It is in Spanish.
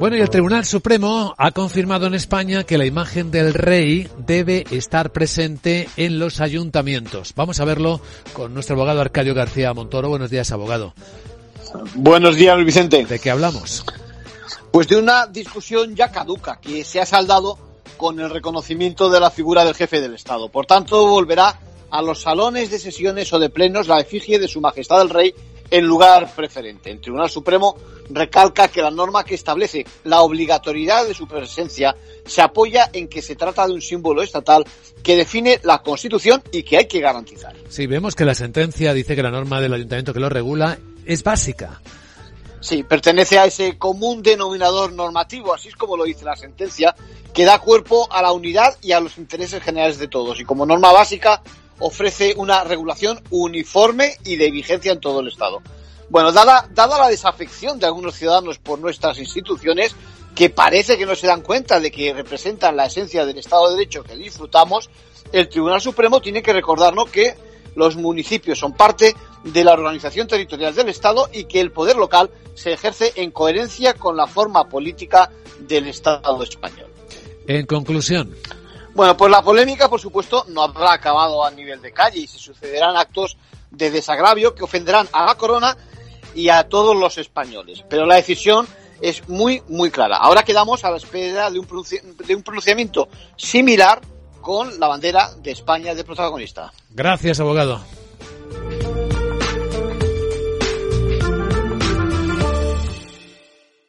Bueno, y el Tribunal Supremo ha confirmado en España que la imagen del rey debe estar presente en los ayuntamientos. Vamos a verlo con nuestro abogado Arcadio García Montoro. Buenos días, abogado. Buenos días, Vicente. ¿De qué hablamos? Pues de una discusión ya caduca que se ha saldado con el reconocimiento de la figura del jefe del Estado. Por tanto, volverá a los salones de sesiones o de plenos la efigie de Su Majestad el Rey en lugar preferente. El Tribunal Supremo recalca que la norma que establece la obligatoriedad de su presencia se apoya en que se trata de un símbolo estatal que define la Constitución y que hay que garantizar. Sí, vemos que la sentencia dice que la norma del ayuntamiento que lo regula es básica. Sí, pertenece a ese común denominador normativo, así es como lo dice la sentencia, que da cuerpo a la unidad y a los intereses generales de todos. Y como norma básica ofrece una regulación uniforme y de vigencia en todo el Estado. Bueno, dada, la desafección de algunos ciudadanos por nuestras instituciones, que parece que no se dan cuenta de que representan la esencia del Estado de Derecho que disfrutamos, el Tribunal Supremo tiene que recordarnos que los municipios son parte de la organización territorial del Estado y que el poder local se ejerce en coherencia con la forma política del Estado español. En conclusión. Bueno, pues la polémica, por supuesto, no habrá acabado a nivel de calle y se sucederán actos de desagravio que ofenderán a la corona y a todos los españoles. Pero la decisión es muy, muy clara. Ahora quedamos a la espera de un, de un pronunciamiento similar con la bandera de España de protagonista. Gracias, abogado.